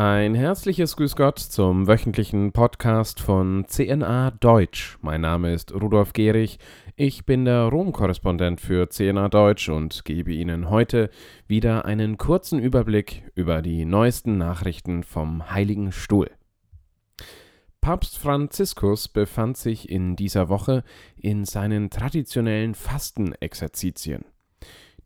Ein herzliches Grüß Gott zum wöchentlichen Podcast von CNA Deutsch. Mein Name ist Rudolf Gehrig. Ich bin der Rom-Korrespondent für CNA Deutsch und gebe Ihnen heute wieder einen kurzen Überblick über die neuesten Nachrichten vom Heiligen Stuhl. Papst Franziskus befand sich in dieser Woche in seinen traditionellen Fastenexerzitien.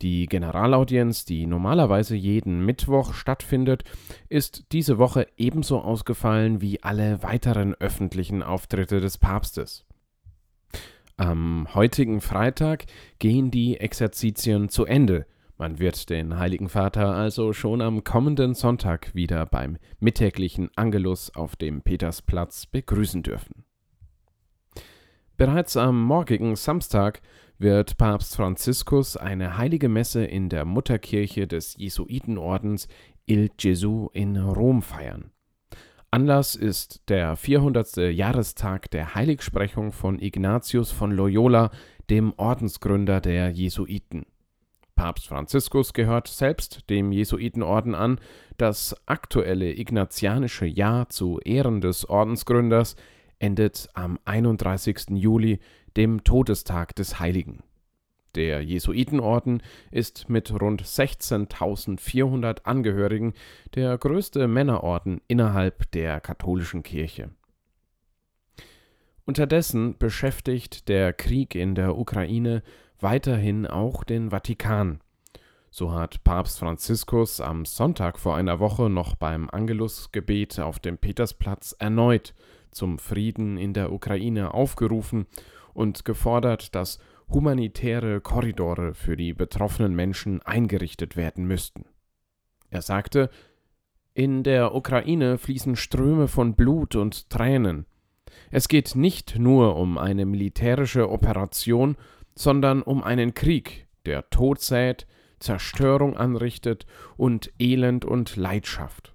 Die Generalaudienz, die normalerweise jeden Mittwoch stattfindet, ist diese Woche ebenso ausgefallen wie alle weiteren öffentlichen Auftritte des Papstes. Am heutigen Freitag gehen die Exerzitien zu Ende. Man wird den Heiligen Vater also schon am kommenden Sonntag wieder beim mittäglichen Angelus auf dem Petersplatz begrüßen dürfen. Bereits am morgigen Samstag wird Papst Franziskus eine heilige Messe in der Mutterkirche des Jesuitenordens Il Gesù in Rom feiern. Anlass ist der 400. Jahrestag der Heiligsprechung von Ignatius von Loyola, dem Ordensgründer der Jesuiten. Papst Franziskus gehört selbst dem Jesuitenorden an. Das aktuelle ignatianische Jahr zu Ehren des Ordensgründers endet am 31. Juli dem Todestag des Heiligen. Der Jesuitenorden ist mit rund 16.400 Angehörigen der größte Männerorden innerhalb der katholischen Kirche. Unterdessen beschäftigt der Krieg in der Ukraine weiterhin auch den Vatikan. So hat Papst Franziskus am Sonntag vor einer Woche noch beim Angelusgebet auf dem Petersplatz erneut zum Frieden in der Ukraine aufgerufen und gefordert, dass humanitäre Korridore für die betroffenen Menschen eingerichtet werden müssten. Er sagte, in der Ukraine fließen Ströme von Blut und Tränen. Es geht nicht nur um eine militärische Operation, sondern um einen Krieg, der Tod sät, Zerstörung anrichtet und Elend und Leid.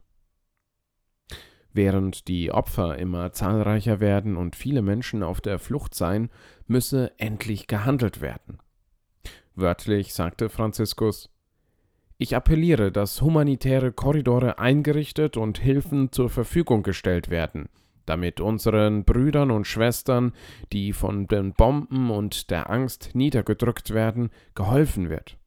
Während die Opfer immer zahlreicher werden und viele Menschen auf der Flucht seien, müsse endlich gehandelt werden. Wörtlich sagte Franziskus Ich appelliere, dass humanitäre Korridore eingerichtet und Hilfen zur Verfügung gestellt werden, damit unseren Brüdern und Schwestern, die von den Bomben und der Angst niedergedrückt werden, geholfen wird.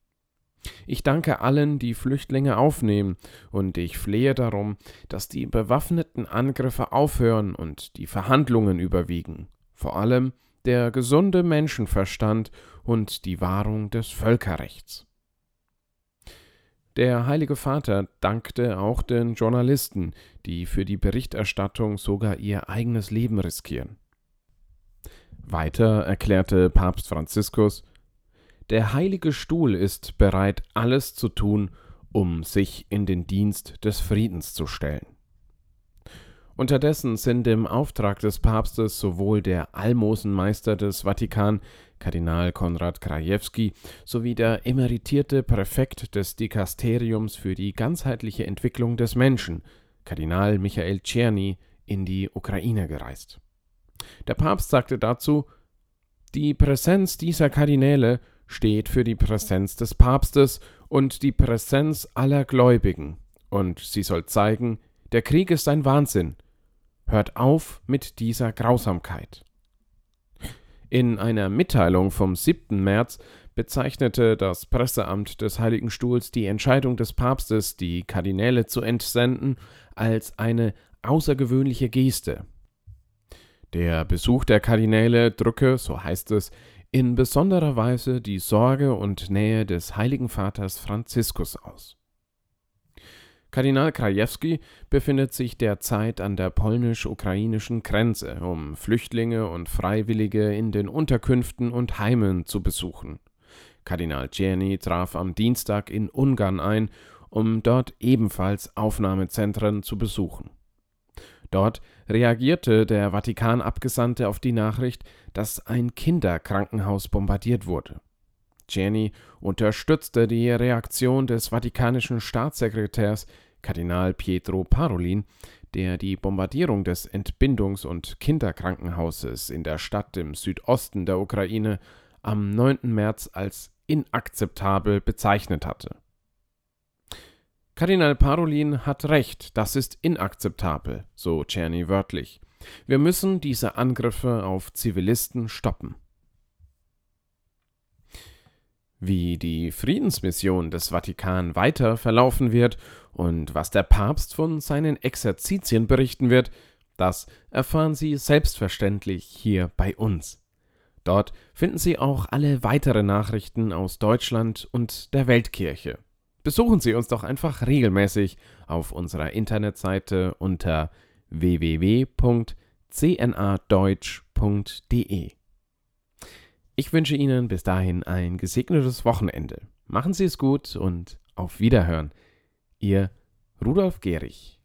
Ich danke allen, die Flüchtlinge aufnehmen, und ich flehe darum, dass die bewaffneten Angriffe aufhören und die Verhandlungen überwiegen, vor allem der gesunde Menschenverstand und die Wahrung des Völkerrechts. Der Heilige Vater dankte auch den Journalisten, die für die Berichterstattung sogar ihr eigenes Leben riskieren. Weiter erklärte Papst Franziskus, der Heilige Stuhl ist bereit, alles zu tun, um sich in den Dienst des Friedens zu stellen. Unterdessen sind im Auftrag des Papstes sowohl der Almosenmeister des Vatikan, Kardinal Konrad Krajewski, sowie der emeritierte Präfekt des Dikasteriums für die ganzheitliche Entwicklung des Menschen, Kardinal Michael Czerny, in die Ukraine gereist. Der Papst sagte dazu, die Präsenz dieser Kardinäle steht für die Präsenz des Papstes und die Präsenz aller Gläubigen, und sie soll zeigen, der Krieg ist ein Wahnsinn. Hört auf mit dieser Grausamkeit. In einer Mitteilung vom 7. März bezeichnete das Presseamt des Heiligen Stuhls die Entscheidung des Papstes, die Kardinäle zu entsenden, als eine außergewöhnliche Geste. Der Besuch der Kardinäle drücke, so heißt es, in besonderer Weise die Sorge und Nähe des Heiligen Vaters Franziskus aus. Kardinal Krajewski befindet sich derzeit an der polnisch-ukrainischen Grenze, um Flüchtlinge und Freiwillige in den Unterkünften und Heimen zu besuchen. Kardinal Czerny traf am Dienstag in Ungarn ein, um dort ebenfalls Aufnahmezentren zu besuchen. Dort reagierte der Vatikanabgesandte auf die Nachricht, dass ein Kinderkrankenhaus bombardiert wurde. Jenny unterstützte die Reaktion des vatikanischen Staatssekretärs Kardinal Pietro Parolin, der die Bombardierung des Entbindungs- und Kinderkrankenhauses in der Stadt im Südosten der Ukraine am 9. März als inakzeptabel bezeichnet hatte. Kardinal Parolin hat recht, das ist inakzeptabel, so Czerny wörtlich. Wir müssen diese Angriffe auf Zivilisten stoppen. Wie die Friedensmission des Vatikan weiter verlaufen wird und was der Papst von seinen Exerzitien berichten wird, das erfahren Sie selbstverständlich hier bei uns. Dort finden Sie auch alle weiteren Nachrichten aus Deutschland und der Weltkirche. Besuchen Sie uns doch einfach regelmäßig auf unserer Internetseite unter www.cnadeutsch.de. Ich wünsche Ihnen bis dahin ein gesegnetes Wochenende. Machen Sie es gut und auf Wiederhören. Ihr Rudolf Gehrig.